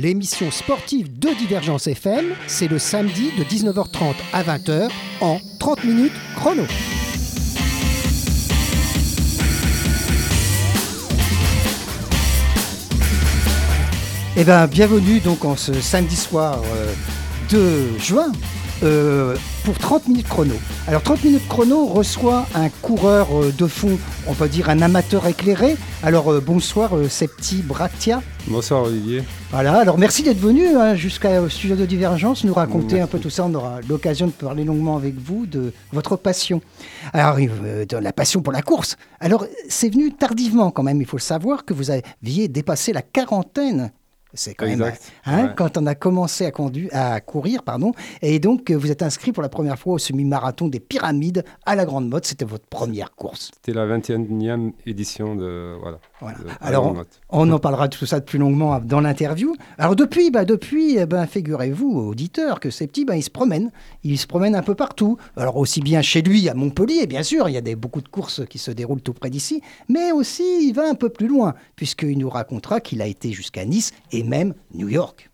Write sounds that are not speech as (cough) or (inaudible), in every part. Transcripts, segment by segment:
30 minutes chrono, l'émission sportive de Divergence FM, c'est le samedi de 19h30 à 20h en 30 minutes chrono. Eh bien, bienvenue donc en ce samedi soir euh, de juin euh, pour 30 minutes chrono. Alors 30 minutes chrono reçoit un coureur euh, de fond, on peut dire un amateur éclairé. Alors euh, bonsoir Septi Bratia. Bonsoir Olivier. Voilà, alors merci d'être venu hein, jusqu'au studio de Divergence, nous raconter un peu tout ça. On aura l'occasion de parler longuement avec vous de votre passion. Alors, de la passion pour la course. Alors, c'est venu tardivement quand même, il faut le savoir, que vous aviez dépassé la quarantaine c'est quand même hein, quand on a commencé à, à courir, pardon, et donc euh, vous êtes inscrit pour la première fois au semi-marathon des Pyramides à la Grande Motte. C'était votre première course. C'était la 21e édition de voilà. Alors on, en parlera de tout ça plus longuement dans l'interview. Alors depuis, bah depuis, eh ben figurez-vous, auditeurs, que ces petits, ben, ils se promènent, ils se promènent un peu partout. Alors aussi bien chez lui à Montpellier, bien sûr, il y a des, beaucoup de courses qui se déroulent tout près d'ici, mais aussi il va un peu plus loin puisqu'il nous racontera qu'il a été jusqu'à Nice et même New York.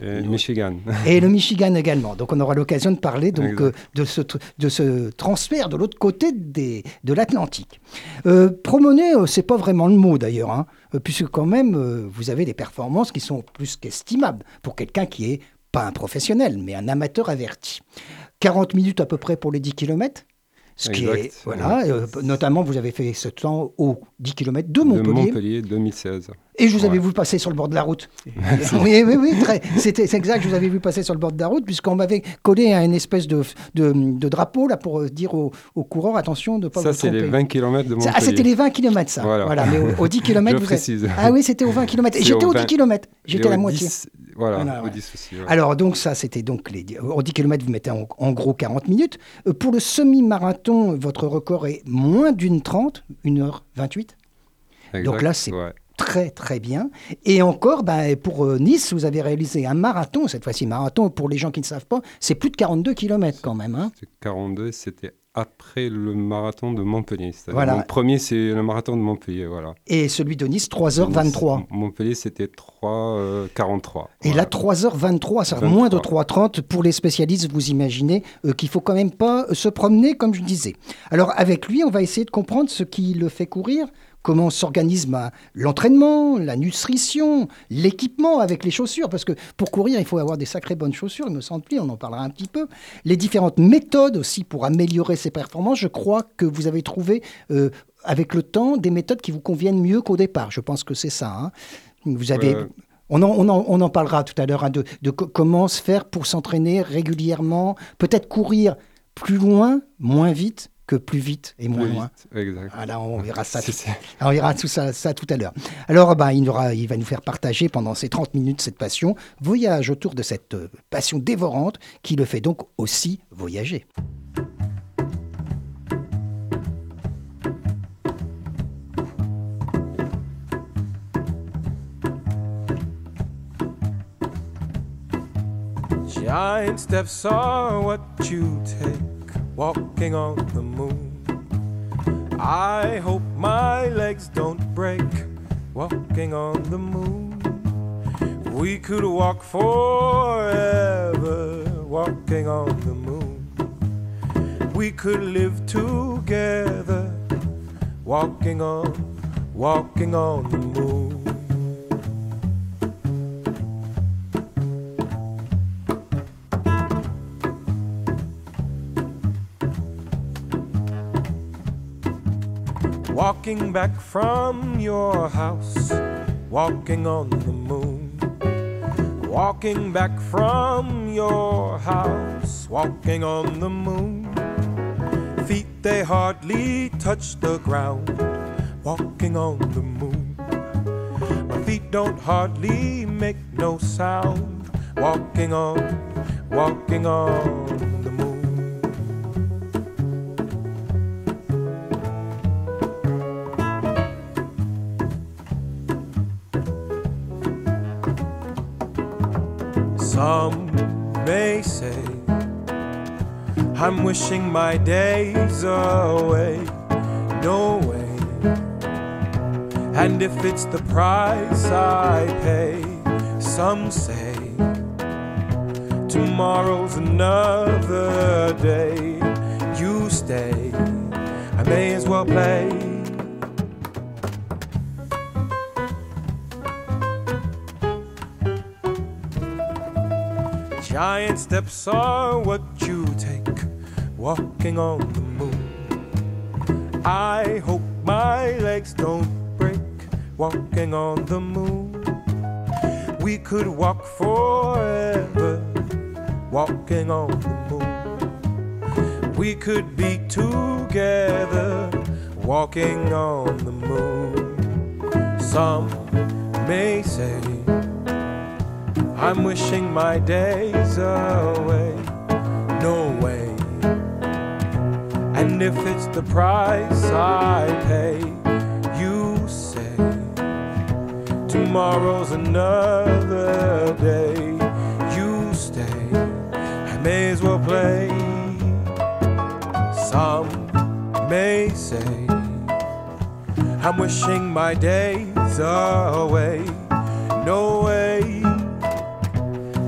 Et le Michigan. (laughs) Et le Michigan également. Donc on aura l'occasion de parler donc, euh, de, ce, de ce transfert de l'autre côté des, de l'Atlantique. Euh, promener, euh, c'est pas vraiment le mot d'ailleurs, hein, puisque quand même vous avez des performances qui sont plus qu'estimables pour quelqu'un qui est pas un professionnel, mais un amateur averti. 40 minutes à peu près pour les 10 km ce qui est, voilà, euh, notamment, vous avez fait ce temps aux 10 km de Montpellier. De Montpellier 2016. Et je vous avais vu passer sur le bord de la route. (laughs) oui, oui, oui, c'est exact, je vous avais vu passer sur le bord de la route, puisqu'on m'avait collé à une espèce de, de, drapeau là, pour euh, dire aux, coureurs attention de ne pas ça, vous tromper. Ça, c'est les 20 km de Montpellier. Ah, c'était les 20 km, ça. Voilà. mais aux, 10 km, vous précise. Ah oui, c'était aux 20 km. Et j'étais aux 10 km. J'étais à la moitié. Voilà, aux 10 aussi. Alors, donc, ça, c'était donc les. Aux 10 km, vous mettez en, en gros 40 minutes. Euh, pour le semi-marathon, votre record est moins d'une 30, 1h28. Donc là, c'est très très bien. Et encore, ben, pour euh, Nice, vous avez réalisé un marathon, cette fois-ci marathon, pour les gens qui ne savent pas, c'est plus de 42 km quand même. Hein. 42, c'était après le marathon de Montpellier. Voilà. Mon premier, c'est le marathon de Montpellier. Voilà. Et celui de Nice, 3h23. Montpellier, c'était 3h43. Et là, 3h23, c'est moins de 3h30. Pour les spécialistes, vous imaginez euh, qu'il faut quand même pas se promener, comme je disais. Alors, avec lui, on va essayer de comprendre ce qui le fait courir comment s'organise l'entraînement, la nutrition, l'équipement avec les chaussures, parce que pour courir, il faut avoir des sacrées bonnes chaussures, il me semble, on en parlera un petit peu. Les différentes méthodes aussi pour améliorer ses performances, je crois que vous avez trouvé euh, avec le temps des méthodes qui vous conviennent mieux qu'au départ. Je pense que c'est ça. Hein. Vous avez... Euh. On en, on, on en, parlera tout à l'heure hein, de, de comment se faire pour s'entraîner régulièrement, peut-être courir plus loin, moins vite, que plus vite et moins loin. Voilà, on verra (laughs) ça. on verra tout ça, ça tout à l'heure. Alors, bah, il, aura, il va nous faire partager pendant ces 30 minutes cette passion, voyage autour de cette euh, passion dévorante qui le fait donc aussi voyager. Giant steps are what you take. Walking on the moon. I hope my legs don't break walking on the moon. We could walk forever walking on the moon. We could live together walking on, walking on the moon. Walking back from your house, walking on the moon. Walking back from your house, walking on the moon. Feet they hardly touch the ground, walking on the moon. My feet don't hardly make no sound, walking on, walking on. May say I'm wishing my days away. No way. And if it's the price I pay, some say tomorrow's another day. You stay, I may as well play. Giant steps are what you take, walking on the moon. I hope my legs don't break, walking on the moon. We could walk forever, walking on the moon. We could be together, walking on the moon. Some may say, I'm wishing my days away. No way. And if it's the price I pay, you say, tomorrow's another day. You stay, I may as well play. Some may say, I'm wishing my days away. No way.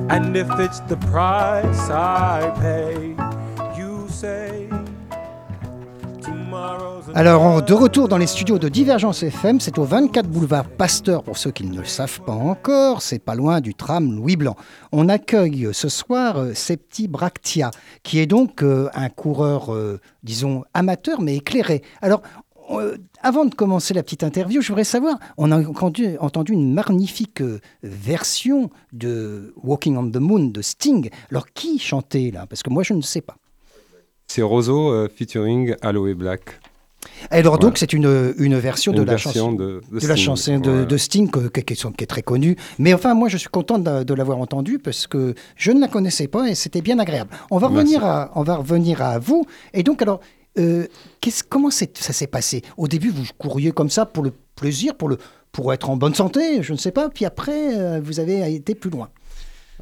And if it's the price I pay, you say. Alors, de retour dans les studios de Divergence FM, c'est au 24 boulevard Pasteur pour ceux qui ne le savent pas encore, c'est pas loin du tram Louis Blanc. On accueille ce soir euh, Septi Bractia, qui est donc euh, un coureur, euh, disons, amateur mais éclairé. Alors, avant de commencer la petite interview, je voudrais savoir, on a entendu, entendu, une magnifique version de Walking on the Moon de Sting. Alors qui chantait là? Parce que moi je ne sais pas. C'est Roseau featuring Aloe Black. Alors donc c'est une, une version de la chanson de, la chanson de, Sting qui, est très connue. Mais enfin moi je suis content de, l'avoir entendue parce que je ne la connaissais pas et c'était bien agréable. On va revenir à on va revenir à vous et donc alors euh, comment ça s'est passé? Au début vous couriez comme ça pour le plaisir pour le pour être en bonne santé je ne sais pas puis après euh, vous avez été plus loin.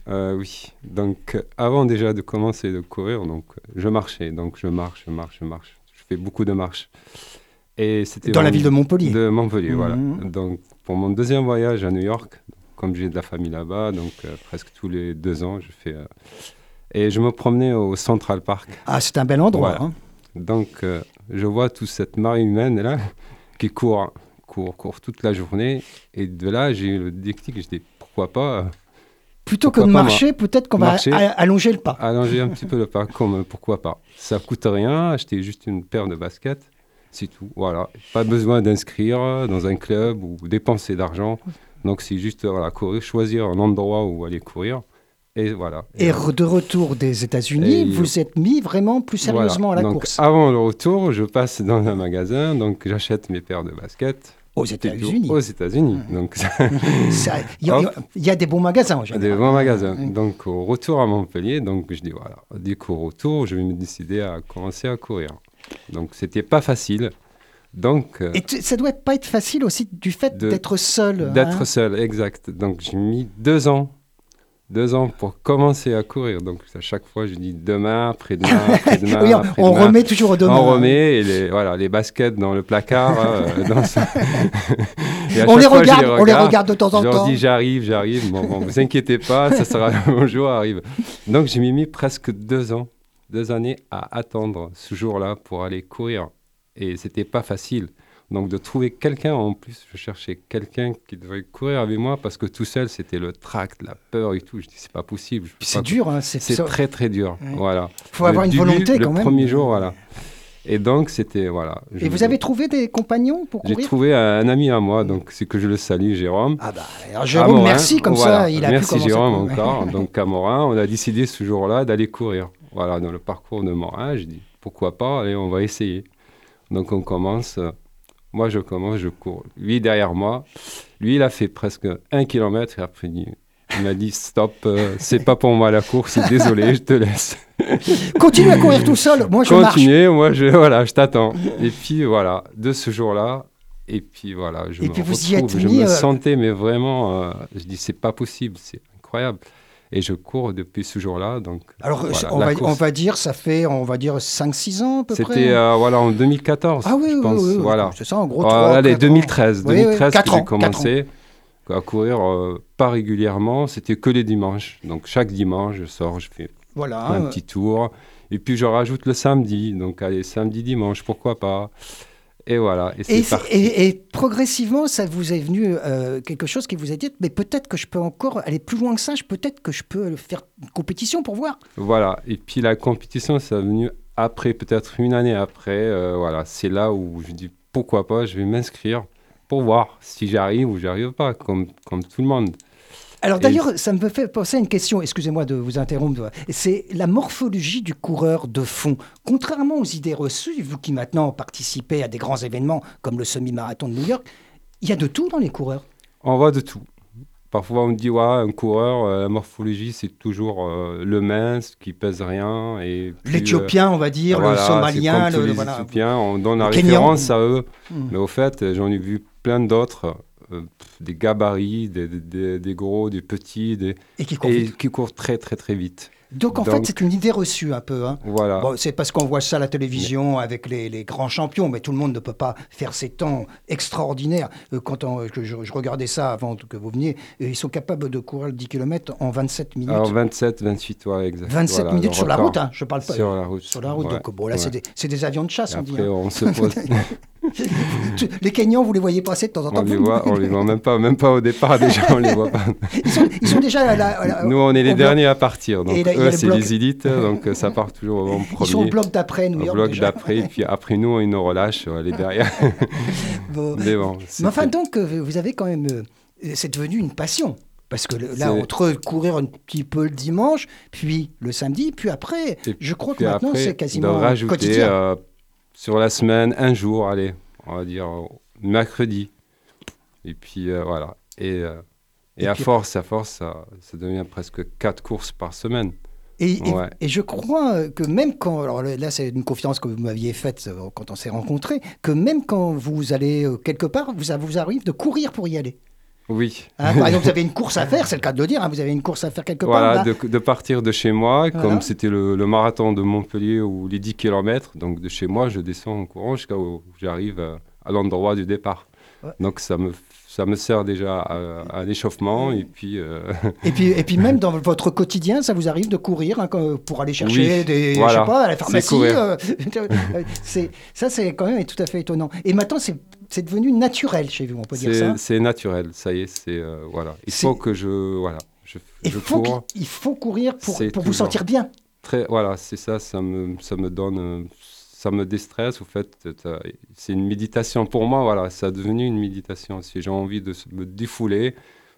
Euh, oui, donc avant déjà de commencer de courir, donc je marchais, donc je marche, je marche, je marche fais beaucoup de marches. Et c'était dans la ville de Montpellier. De Montpellier, voilà. Mhm. Donc pour mon deuxième voyage à New York, comme j'ai de la famille là-bas, donc presque tous les deux ans, je fais. Et je me promenais au Central Park. Ah, c'est un bel endroit. Hein. Donc euh, je vois toute cette marée humaine là (laughs) qui court, court, court toute la journée. Et de là, j'ai eu le déclic. Je dis pourquoi pas Plutôt que de marcher, peut-être qu'on va allonger le pas. Allonger un petit (laughs) peu le pas, comme pourquoi pas. Ça coûte rien, acheter juste une paire de baskets, c'est tout. Voilà, pas besoin d'inscrire dans un club ou dépenser d'argent. Donc c'est juste voilà, courir, choisir un endroit où aller courir. Et voilà. Et de retour des États-Unis, vous êtes mis vraiment plus sérieusement à la donc, course. Avant le retour, je passe dans un magasin, donc j'achète mes paires de baskets aux États-Unis. Aux États-Unis. Donc, il y, a des bons magasins en général. Des bons magasins. Donc, au retour à Montpellier, donc je dis voilà, du coup, au retour, je vais me décider à commencer à courir. Donc, c'était pas facile. Donc, euh, Et ça doit pas être facile aussi du fait d'être seul. D'être hein. seul, exact. Donc, j'ai mis deux ans deux ans pour commencer à courir. Donc à chaque fois, je dis demain, après-demain, (laughs) après-demain. oui, on remet toujours demain. On remet et les, voilà, les baskets dans le placard. Euh, (laughs) (laughs) on, les regarde, on les regarde de temps en temps. Je leur dis j'arrive, j'arrive. Bon, bon, vous inquiétez pas, ça sera mon jour arrive. Donc j'ai mis presque deux ans, deux années à attendre ce jour-là pour aller courir. Et c'était pas facile. Donc de trouver quelqu'un, en plus, je cherchais quelqu'un qui devait courir avec moi parce que tout seul, c'était le tract, la peur et tout. Je dis, c'est pas possible. C'est dur, hein, c'est très très dur. Voilà. Il faut avoir une volonté quand même. Le premier jour, voilà. Et donc, c'était. Voilà. Et vous avez trouvé des compagnons pour courir J'ai trouvé un ami à moi, donc c'est que je le salue, Jérôme. Ah bah, alors Jérôme, merci, comme ça, il a merci pu Jérôme encore. (laughs) donc à Morin, on a décidé ce jour-là d'aller courir. Voilà, dans le parcours de Morin, je dis pourquoi pas, allez, on va essayer. Donc on commence moi, je commence, je cours. Lui, derrière moi, lui, il a fait presque un kilomètre et après, il m'a dit stop, euh, c'est pas pour moi la course, (laughs) désolé, je te laisse. Continue à courir tout seul, moi je Continue, moi je, voilà, je t'attends. Et puis voilà, de ce jour-là, et puis voilà, je me retrouve, je me sentais, mais vraiment, euh, je dis c'est pas possible, c'est incroyable. Et je cours depuis ce jour-là. Donc, Alors, voilà, on, va, course. on va dire, ça fait, on va dire 5-6 ans à peu près. C'était euh, voilà, en 2014, ah oui, je oui, pense. oui, voilà. c'est ça en gros. Voilà, trois, allez, quatre ans. 2013, Oui, oui, 2013 quatre que ans, j'ai commencé à courir euh, pas régulièrement, c'était que les dimanches. Donc chaque dimanche, je sors, je fais Voilà. un euh, petit tour. Et puis je rajoute le samedi. Donc allez, samedi, dimanche, pourquoi pas. Et voilà, et c'est Et, et- et progressivement, ça vous est venu euh, quelque chose qui vous a dit, mais peut-être que je peux encore aller plus loin que ça, je- peut-être que je peux faire une compétition pour voir. Voilà, et puis la compétition, ça est venu après, peut-être une année après. euh, voilà, c'est là où je dis pourquoi pas, je vais m'inscrire pour voir si j'arrive ou j'arrive pas, comme, comme tout le monde. Alors Et- d'ailleurs, ça me fait penser à une question, excusez-moi de vous interrompre, c'est la morphologie du coureur de fond. Contrairement aux idées reçues, vous qui maintenant participez à des grands événements comme le semi-marathon de New York, il y a de tout dans les coureurs. On voit de tout. Parfois, on dit, ouais, un coureur, euh, la morphologie, c'est toujours euh, le mince qui pèse rien. et euh, L'éthiopien, on va dire, voilà, le somalien, le, les voilà. On donne la Le Kenyan. référence à eux. Hmm. Mais au fait, j'en ai vu plein d'autres, euh, des gabarits, des, des- des- des gros, des petits, des... Et qui et courent très, très, très vite. Donc en fait, c'est une idée reçue un peu. Hein. Voilà. Bon, c'est parce qu'on voit ça à la télévision avec les, les grands champions, mais tout le monde ne peut pas faire ces temps extraordinaires. Euh, Quand on- je, je regardais ça avant que vous veniez, euh, ils sont capables de courir le 10 km en 27 minutes. Alors 27, 28, ouais, exact. 27 Voilà, minutes sur la route, hein, je parle pas. Sur la route. Sur la route, Ouais, donc bon, là, ouais. c'est des, avions de chasse, Et on dit. après, hein. on se pose. (laughs) Les Kenyans, vous les voyez passer de temps en temps. on les voit, on les voit même pas, même pas au départ déjà, on les voit pas. Ils, sont, ils sont déjà à la- à la- Nous, on est les au bloc. derniers à partir. Donc, là, eux, c'est bloc. les élites. Donc, euh, ça part toujours en (laughs) Ils sont au premier. bloc d'après, New Au York. bloc déjà. d'après. Et puis après, nous, ils nous relâchent. On est derrière. (laughs) Bon. Mais bon. Mais enfin, donc, euh, vous avez quand même. euh, C'est devenu une passion. Parce que le- là, C'est- entre courir un petit peu le dimanche, puis le samedi, puis après, Et je crois que maintenant, après, c'est de quasiment rajouter quotidien. euh, sur la semaine un jour, allez, on va dire mercredi. Et puis euh, voilà. Et, euh, et, Et à puis- force, à force, ça, ça devient presque quatre courses par semaine. Et, et- Ouais. et je crois que même quand, alors là c'est une conférence que vous m'aviez faite euh, quand on s'est rencontrés, que même quand vous allez quelque part, vous, ça vous arrive de courir pour y aller. Oui. Hein, par exemple, vous avez une course à faire, c'est le cas de le dire, hein, vous avez une course à faire quelque part. Voilà, là. de, de partir de chez moi, Voilà. comme c'était le, le marathon de Montpellier ou les 10 km, donc de chez moi, je descends en courant jusqu'à où j'arrive à, à l'endroit du départ. Ouais. Donc ça me, ça me sert déjà à, un échauffement et puis euh, Et puis, et puis même (laughs) dans votre quotidien, ça vous arrive de courir hein, pour aller chercher Oui, des, je voilà. sais pas, à la pharmacie. euh, (laughs) c'est ça, c'est quand même tout à fait étonnant. Et maintenant, c'est c'est devenu naturel chez vous, on peut dire ça. c'est naturel, ça y est, c'est euh, voilà. Il faut que je voilà, je, Il je faut, cours. qu'il- il faut courir pour, vous sentir bien. Très, voilà, c'est ça, ça me, ça me donne, euh, ça me déstresse. Au fait, t'as- c'est une méditation pour moi. Voilà, ça a devenu une méditation. Si j'ai envie de me défouler,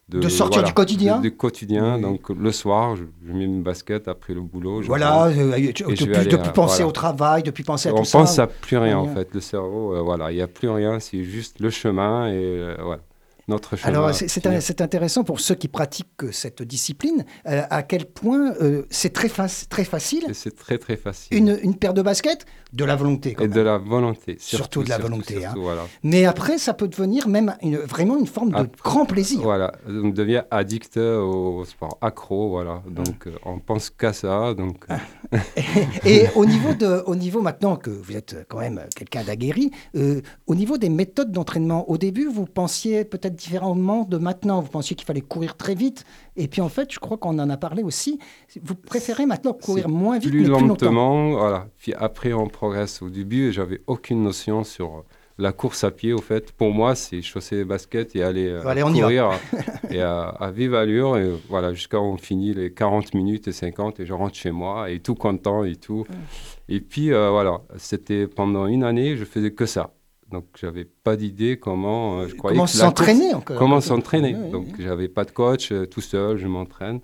De sortir du quotidien. du quotidien. Oui. Donc le soir, je, je mets une basket après le boulot. je Voilà, euh, depuis, aller penser voilà. au travail, depuis penser à On tout ça. pense à plus rien Rien. en fait. Le cerveau, euh, voilà, il n'y a plus rien. C'est juste le chemin et euh, voilà, notre chemin. Alors, c'est intéressant pour ceux qui pratiquent euh, cette discipline, euh, à quel point euh, c'est très, très facile. C'est très très facile. Une, une paire de baskets, de la volonté. quand et même. de la volonté. Surtout de la surtout, volonté, hein. surtout, voilà. Mais après, ça peut devenir même une- vraiment une forme de Après- grand plaisir. Voilà, on devient addict au sport, accro, voilà. Donc, euh, on pense qu'à ça. Donc, (laughs) Et au niveau, de, au niveau maintenant que vous êtes quand même quelqu'un d'aguerri, au niveau des méthodes d'entraînement, au début, vous pensiez peut-être différemment de maintenant. Vous pensiez qu'il fallait courir très vite. Et puis en fait, je crois qu'on en a parlé aussi. Vous préférez maintenant courir moins vite, plus mais plus longtemps. lentement, voilà. Puis après, on progresse. Au début, j'avais aucune notion sur la course à pied. Au fait, pour moi, c'est chausser les baskets et aller euh, Allez, on y va. courir (laughs) et à, à vive allure. Et voilà, jusqu'à on finit les 40 minutes et 50 et je rentre chez moi et tout content et tout. Et puis euh, voilà, c'était pendant une année, je faisais que ça. Donc, j'avais pas d'idée comment. euh, je croyais Comment s'entraîner encore comment s'entraîner. Oui, oui, Donc, j'avais pas de coach, euh, tout seul, je m'entraîne.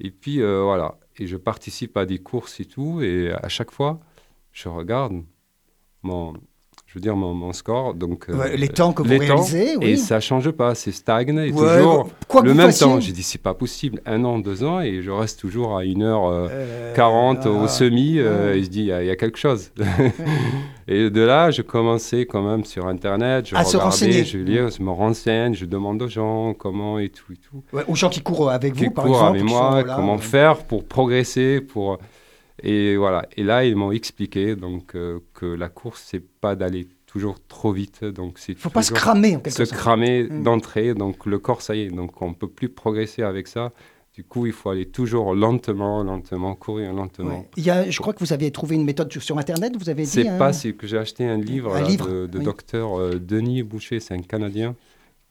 Et puis, euh, voilà. Et je participe à des courses et tout. Et à chaque fois, je regarde mon. Je veux dire, mon, mon score. Donc, euh, Ouais, les temps que vous les temps, réalisez, oui. Et ça change pas, c'est stagne, et Ouais, toujours quoi le même fassiez. temps. J'ai dit, c'est pas possible, un an, deux ans, et je reste toujours à 1h40 Euh, 40 ah, au semi, euh, ouais. et je dis, il y, a- il y a quelque chose. (laughs) et de là, je commençais quand même sur Internet, je À se renseigner. regardais, je lis, je me renseigne, je demande aux gens comment et tout et tout. aux gens qui courent avec Qui vous, par courent exemple. avec qui moi, là, comment faire pour progresser, pour... Et voilà. Et là, ils m'ont expliqué donc, euh, que la course, c'est pas d'aller toujours trop vite. Donc, c'est faut pas se cramer en quelque se sorte. cramer Mm. d'entrée. Donc, le corps, ça y est. Donc, on peut plus progresser avec ça. Du coup, il faut aller toujours lentement, lentement, courir lentement. Ouais. Il y a, je crois que vous avez trouvé une méthode sur, Internet, vous avez dit. C'est hein pas, c'est que j'ai acheté un livre, Un là, livre, de, de oui. docteur euh, Denis Boucher, c'est un Canadien,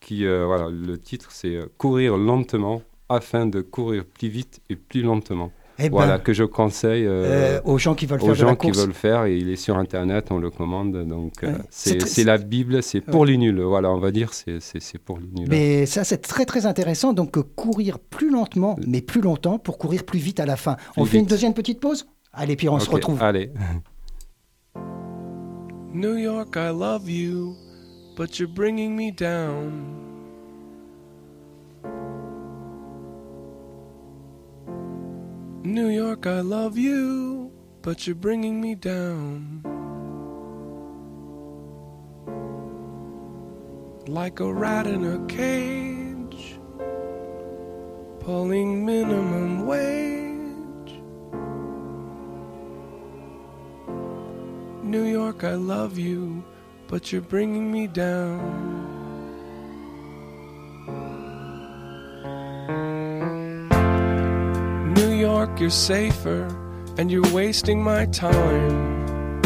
qui, euh, voilà, le titre c'est euh, Courir lentement afin de courir plus vite et plus lentement. Eh ben, voilà, que je conseille euh, euh, aux gens qui veulent aux faire de la gens qui course. veulent faire, et il est sur Internet, on le commande, donc euh, Ouais. C'est la Bible, c'est pour les nuls, voilà, on va dire, c'est pour les nuls. Mais ça, c'est très très intéressant. Donc, courir plus lentement, mais plus longtemps pour courir plus vite à la fin. on Plus fait une deuxième petite pause? Allez, puis on se retrouve. Allez. New York, I love you, but you're bringing me down. New York, I love you, but you're bringing me down. Like a rat in a cage, pulling minimum wage. New York, I love you, but you're bringing me down. You're safer, and you're wasting my time.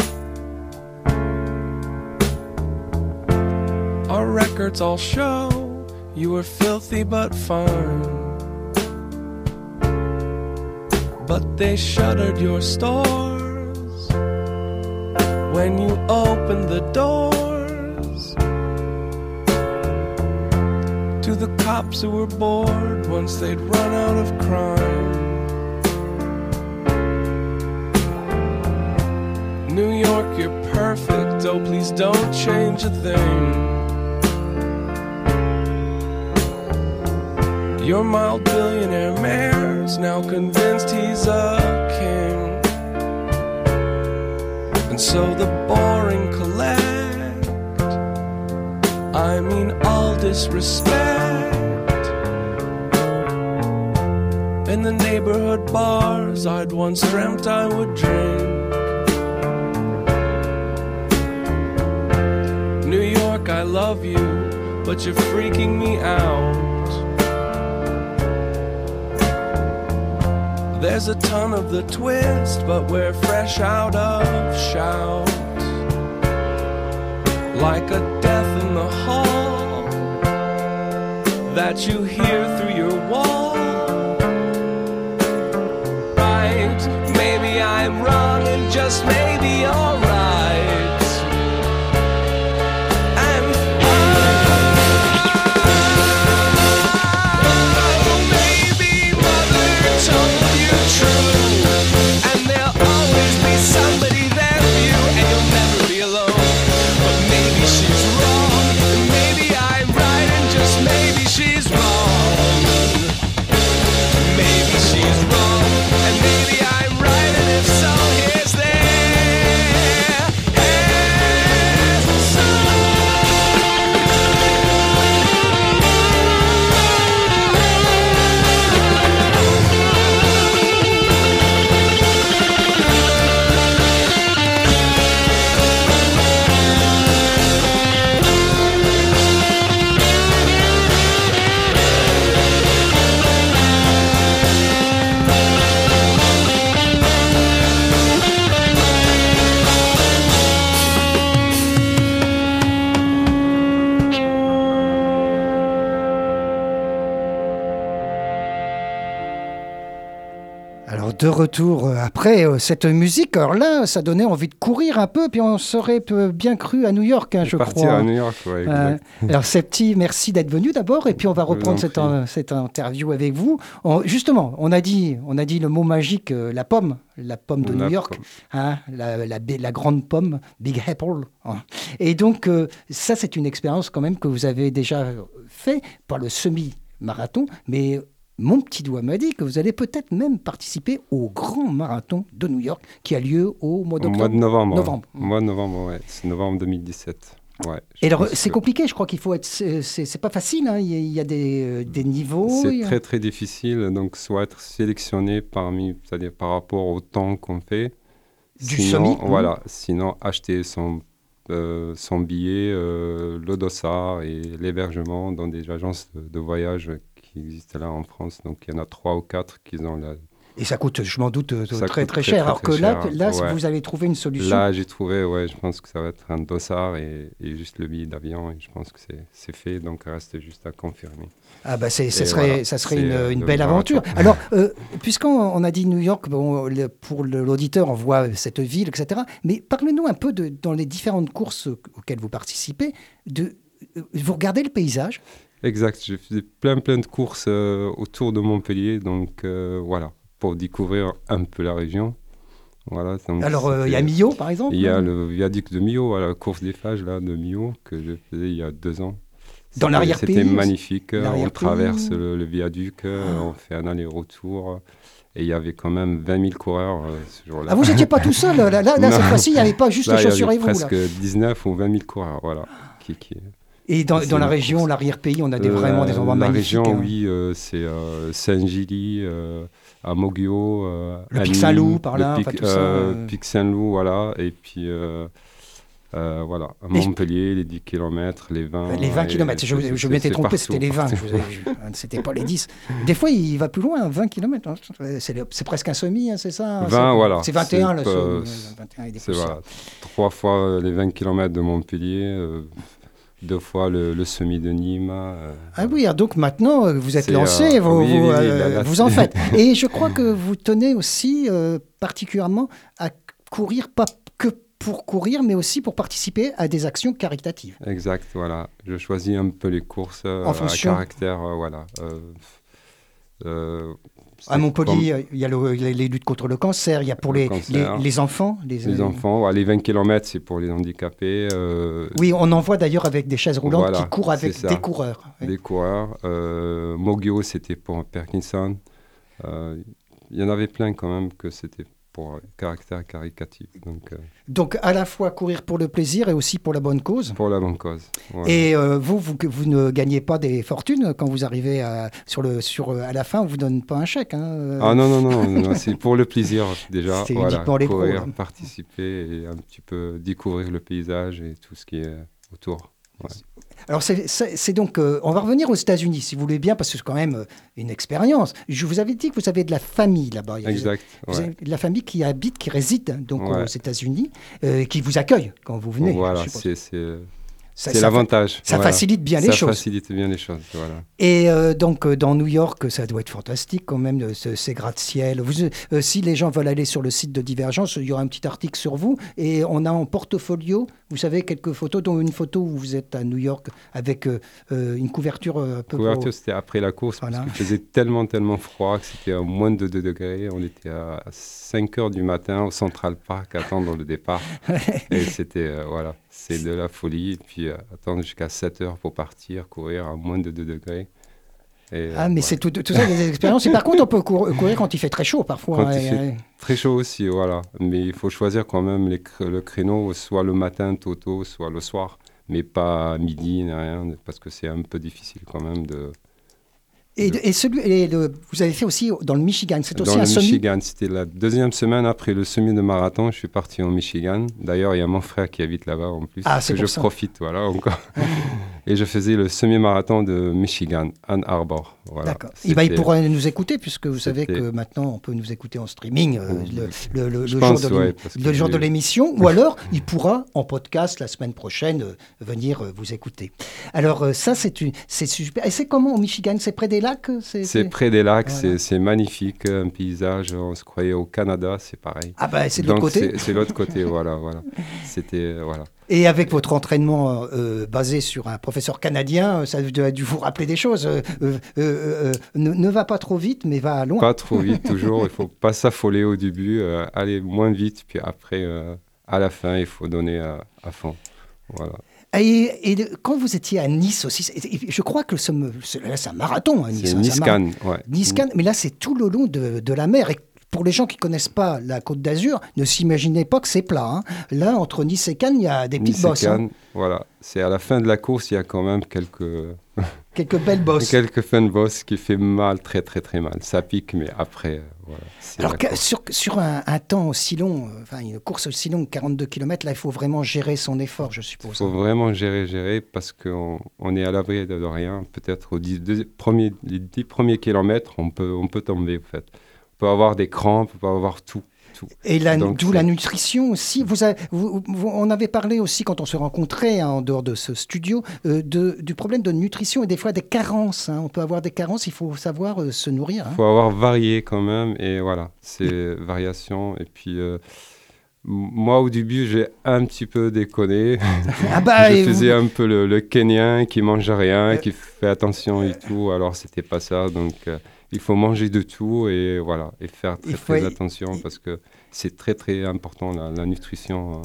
Our records all show you were filthy but fine. But they shuttered your stores when you opened the doors to the cops who were bored once they'd run out of crime. New York, you're perfect. Oh, please don't change a thing. Your mild billionaire mayor's now convinced he's a king. And so the boring collect. I mean, all disrespect. In the neighborhood bars I'd once dreamt I would drink. I love you, but you're freaking me out. There's a ton of the twist, but we're fresh out of shout. Like a death in the hall that you hear through your wall. Right, maybe I'm wrong, and just maybe you're. De retour euh, après euh, cette musique. Alors là, ça donnait envie de courir un peu, puis on serait bien cru à New York, hein, je Partir crois. à New York, ouais, Euh, alors Septi, merci d'être venu d'abord, et puis on va reprendre cette, interview avec vous. On- justement, on a dit, on a dit le mot magique, euh, la pomme, la pomme de La New York, pomme. hein, la, la, ba- la grande pomme, Big Apple. hein. Et donc euh, ça, c'est une expérience quand même que vous avez déjà fait, pas le semi-marathon, mais mon petit doigt m'a dit que vous allez peut-être même participer au grand marathon de New York qui a lieu au mois Au mois d'octobre. de novembre. Novembre. Au mois de novembre, ouais. C'est novembre 2017. Ouais, Et alors, c'est que compliqué, je crois qu'il faut être. C'est pas facile, hein, il y a, il y a des, euh, des niveaux. C'est a- très très difficile, donc soit être sélectionné parmi, c'est-à-dire par rapport au temps qu'on fait. Du sinon, semi, hein. Voilà, sinon acheter son, euh, son billet, euh, le dossard et l'hébergement dans des agences de, de voyage qui existent là en France. Donc il y en a trois ou quatre qui ont la, Et ça coûte, je m'en doute, euh, très, très très, cher. très, alors que là, cher, là ouais. vous avez trouvé une solution. Là, j'ai trouvé, ouais, je pense que ça va être un dossard et, et juste le billet d'avion. Et je pense que c'est- fait, donc il reste juste à confirmer. Ah bah ça serait, voilà, ça serait une, euh, une belle aventure. (laughs) Alors, euh, puisqu'on on a dit New York, bon, le- pour l'auditeur, on voit cette ville, etc. Mais parlez-nous un peu de, dans les différentes courses auxquelles vous participez, de, vous regardez le paysage. Exact, j'ai fait plein plein de courses euh, autour de Montpellier, donc euh, voilà, pour découvrir un peu la région. Voilà, Alors, euh, il y a Millau, par exemple. Il y a le viaduc de Millau, à la course des phages là, de Millau, que je faisais il y a deux ans. Dans l'arrière-pays C'était magnifique, on traverse le, le viaduc, euh, on fait un aller-retour, et il y avait quand même 20 000 coureurs euh, ce jour-là. Ah, vous n'étiez pas tout seul. Là, là, là, (laughs) Non. cette fois-ci, il n'y avait pas juste Là, les il y chaussures avait et vous. là. presque 19 ou 20 000 coureurs, voilà. Qui, qui... Et dans, dans la région, l'arrière-pays, on a des, vraiment des La- endroits la magnifiques. région, hein. oui, euh, c'est euh, Saint-Gilly, euh, à Moguio, euh, Le à Pic Nîmes, Saint-Loup, par là, Pic, enfin, tout ça, euh, euh. Pic Saint-Loup, voilà, et puis euh, euh, voilà, à Montpellier, les 10 km, les 20. Les 20 et km, je, je m'étais trompé, c'était les 20. partout. je vous ai- je- C'était pas les 10. Des fois, il va plus loin, 20 km. C'est le- c'est presque un semi, hein, c'est ça 20, C'est- voilà. C'est 21, C'est le semi, ouais, 21 et des C'est poussières. voilà, trois fois euh, les 20 km de Montpellier, euh, deux fois le, le semi de Nîmes. euh, Ah oui, ah, donc maintenant, euh, vous êtes lancé, euh, vous, oui, vous, oui, oui, euh, là, là, vous en faites. (laughs) Et je crois que vous tenez aussi particulièrement à courir, pas que pour courir, mais aussi pour participer à des actions caritatives. Exact, voilà. Je choisis un peu les courses En fonction. à caractère, voilà. À Montpellier, il y a le- les, luttes contre le cancer, il y a pour Le les, les, les enfants. Les, euh, enfants, ouais, les 20 km, c'est pour les handicapés, euh, Oui, on en voit d'ailleurs avec des chaises roulantes Voilà, qui courent avec des coureurs. Des coureurs. Euh, Mogio, c'était pour Parkinson. Il y en avait plein quand même que c'était pour caractère caricatif, donc euh, Donc à la fois courir pour le plaisir et aussi pour la bonne cause. pour la bonne cause. Et euh, vous, vous, vous ne gagnez pas des fortunes quand vous arrivez à, sur le, sur, euh, à la fin, on vous donne pas un chèque. hein. Ah non, non, non, c'est pour le plaisir déjà. C'est Voilà, uniquement les pros, courir, hein. participer et un petit peu découvrir le paysage et tout ce qui est autour. Alors c'est- c'est c'est donc, euh, on va revenir aux États-Unis, si vous voulez bien, parce que c'est quand même euh, une expérience. Je vous avais dit que vous avez de la famille là-bas. Exact. Vous ouais. avez de la famille qui habite, qui réside donc Ouais. aux États-Unis, euh, qui vous accueille quand vous venez. Voilà, suppose. C'est Ça- ça l'avantage. Ça facilite bien les Ça choses. facilite bien les choses. Et euh, donc, euh, dans New York, ça doit être fantastique quand même, euh, ce- ces gratte-ciel. Euh, si les gens veulent aller sur le site de Divergence, il y aura un petit article sur vous. Et on a en portfolio, vous savez, quelques photos, dont une photo où vous êtes à New York avec une couverture un peu... Couverture, c'était après la course Voilà. parce qu'il faisait tellement, tellement froid que c'était à moins de 2 degrés. On était à 5 heures du matin au Central Park à attendre le départ. (laughs) Et c'était, voilà, c'est de la folie. Et puis euh, attendre jusqu'à 7 heures pour partir, courir à moins de 2 degrés. Et, Ah, euh, mais c'est tout, tout ça des expériences. Et par contre, on peut cour- courir quand il fait très chaud parfois. Quand il Et, fait- euh, Très chaud aussi, voilà. Mais il faut choisir quand même les le créneau, soit le matin tôt tôt, soit le soir. Mais pas à midi, ni rien, parce que c'est un peu difficile quand même de... et, et celui, et le- vous avez fait aussi dans le Michigan. C'est aussi Dans un le semi. Michigan, c'était la deuxième semaine après le semi de marathon, je suis parti au Michigan. D'ailleurs, il y a mon frère qui habite là-bas en plus. Ah, c'est que je ça. profite, voilà, encore. (laughs) Et je faisais le semi-marathon de Michigan, Ann Arbor. Voilà. D'accord. Eh ben, il pourra nous écouter, puisque vous savez que maintenant, on peut nous écouter en streaming euh, le, le- pense, jour de ouais, l'émission, (laughs) ou alors il pourra, en podcast, la semaine prochaine, euh, venir euh, vous écouter. Alors, ça, c'est super. Et c'est comment au Michigan? C'est près des lacs euh, C'est près des lacs, Voilà. c'est- magnifique, un paysage. On se croyait au Canada, c'est pareil. Ah, bah, c'est de l'autre côté. c'est- l'autre côté, (laughs) voilà, voilà. C'était, euh, voilà. Et avec votre entraînement euh, basé sur un professeur canadien, euh, ça a dû vous rappeler des choses. Euh, euh, euh, euh, ne, ne va pas trop vite, mais va loin. Pas trop vite (laughs) toujours, il faut pas s'affoler au début, euh, aller moins vite, puis après, euh, à la fin, il faut donner à, à fond. Voilà. Et, quand vous étiez à Nice aussi, et je crois que ce, là, c'est un marathon à Nice. C'est hein, marathon. Niscan, ouais. Nice-Cannes, mais là, c'est tout le long de, de la mer. Et pour les gens qui connaissent pas la Côte d'Azur, ne s'imaginez pas que c'est plat. hein. Là, entre Nice et Cannes, il y a des petites Nice et bosses. hein. Voilà. C'est à la fin de la course, il y a quand même quelques, Quelques belles bosses. (laughs) quelques fin de boss qui fait mal, très très très mal. Ça pique, mais après, euh, voilà. Alors, sur, sur un, un temps aussi long, euh, enfin une course aussi longue, 42 km, là, il faut vraiment gérer son effort, je Il suppose. faut vraiment gérer, gérer, parce qu'on on est à l'abri de rien. Peut-être aux dix, deux- premiers, les 10 premiers kilomètres, on peut, on peut tomber, en fait. On peut avoir des crampes, on peut avoir tout. Tout. Et d'où la nutrition aussi. Vous, avez- vous- vous- on avait parlé aussi quand on se rencontrait hein, en dehors de ce studio euh, de, du problème de nutrition et des fois des carences. hein. On peut avoir des carences, il faut savoir euh, se nourrir. hein. Il faut avoir varié quand même, et voilà, c'est variation. Et puis, euh, moi, au début, j'ai un petit peu déconné. (laughs) Ah bah, je vous- faisais un peu le, le Kenyan qui mange rien, qui fait attention et tout. Alors, c'était pas ça. Donc, il faut manger de tout et voilà, et faire très, attention parce que c'est très, très important la, la nutrition euh,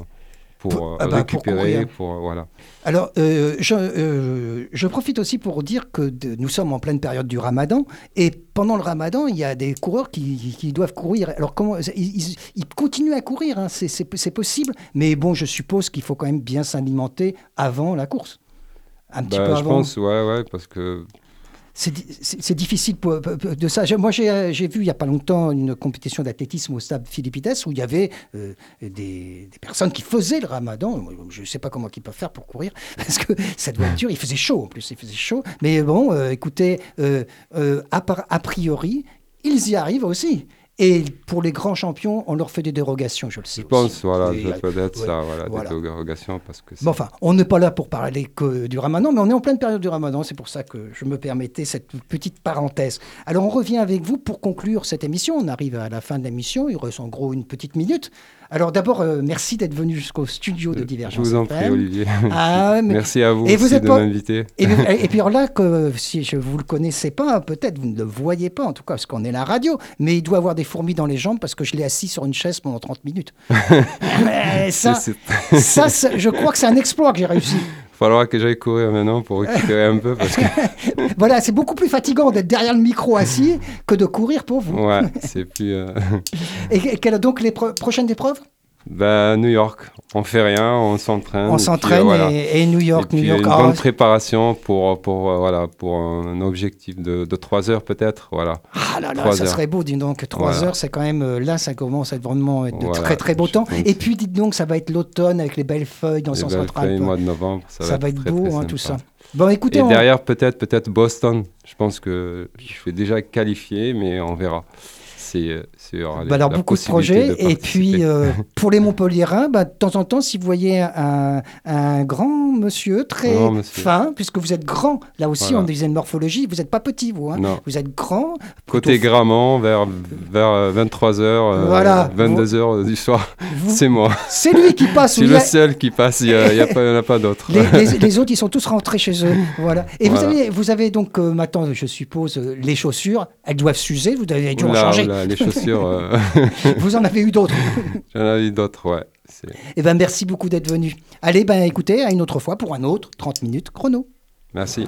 pour, Pour- euh, ah bah, pour récupérer. Pour, euh, voilà. Alors, euh, je, euh, je profite aussi pour dire que de- nous sommes en pleine période du ramadan et pendant le ramadan, il y a des coureurs qui, qui doivent courir. Alors, comment, ils, ils- continuent à courir, hein, c'est- possible, mais bon, je suppose qu'il faut quand même bien s'alimenter avant la course. Un petit Bah, peu je avant. pense, ouais, ouais, parce que C'est di- c'est c'est difficile de ça. Moi, j'ai vu il n'y a pas longtemps une compétition d'athlétisme au stade Philippides où il y avait euh, des, personnes qui faisaient le ramadan. Je ne sais pas comment ils peuvent faire pour courir (laughs) parce que être dur. Il faisait chaud en plus, il faisait chaud. Mais bon, euh, écoutez, euh, a priori, ils y arrivent aussi. Et pour les grands champions, on leur fait des dérogations, je le sais je aussi. pense, voilà, euh, peut être ouais, ça, voilà, voilà. des dérogations parce que Bon, enfin, on n'est pas là pour parler que du ramadan, mais on est en pleine période du ramadan. C'est pour ça que je me permettais cette petite parenthèse. Alors, on revient avec vous pour conclure cette émission. On arrive à la fin de l'émission. Il reste en gros une petite minute. Alors, d'abord, euh, merci d'être venu jusqu'au studio de je Divergence. vous en prie. Olivier. Ah, mais- (laughs) Merci à vous Et vous êtes de pas- m'inviter. Et, et puis (laughs) alors là, que, si je vous le connaissais pas, peut-être vous ne le voyez pas, en tout cas, parce qu'on est la radio, mais il doit avoir des fourmis dans les jambes parce que je l'ai assis sur une chaise pendant 30 minutes. (laughs) Mais ça, ça, je crois que c'est un exploit que j'ai réussi. Il faudra que j'aille courir maintenant pour récupérer un peu parce que (laughs) Voilà, c'est beaucoup plus fatigant d'être derrière le micro assis que de courir pour vous. ouais, (laughs) c'est plus. euh, Et, et quelles donc les pro- prochaines épreuves? Bah, New York, on fait rien, on s'entraîne. et On s'entraîne euh, voilà. et, et New Et York, puis, New York. Une ah, bonne préparation pour pour euh, voilà pour un objectif de, de 3 heures peut-être, voilà. ah là là, ça heures. serait beau, dis donc. Trois Voilà. heures, c'est quand même euh, là, ça commence à être vraiment être de Voilà, très très beau temps. pense. Et puis dites donc, ça va être l'automne avec les belles feuilles dans belles central. feuilles, mois de novembre, ça, Ça va être très, beau, très hein, tout ça. Bon, écoutez, Et on- derrière peut-être peut-être Boston. Je pense que je suis déjà qualifié, mais on verra. C'est euh, c'est- aura Bah alors la beaucoup de projets. de et puis euh, (laughs) pour les Montpelliérains, bah, de temps en temps, si vous voyez un, un grand monsieur très monsieur. fin, puisque vous êtes grand, là aussi Voilà. on disait une morphologie, vous n'êtes pas petit vous. hein. non. Vous êtes grand. Côté Gramont, vers, vers 23h, Voilà. 22h du soir, c'est moi. C'est lui qui passe. (laughs) Y le a- seul qui passe, il n'y en a pas d'autres. les, les- (laughs) les autres, ils sont tous rentrés chez eux. Voilà. Et vous, avez, vous avez donc euh, maintenant, je suppose, euh, les chaussures, elles doivent s'user, vous avez dû en changer. oula, les chaussures, euh, (laughs) Vous en avez eu d'autres. (laughs) j'en ai eu d'autres, ouais. Eh ben, merci beaucoup d'être venu. Allez, ben, écoutez, à une autre fois pour un autre 30 minutes chrono. Merci.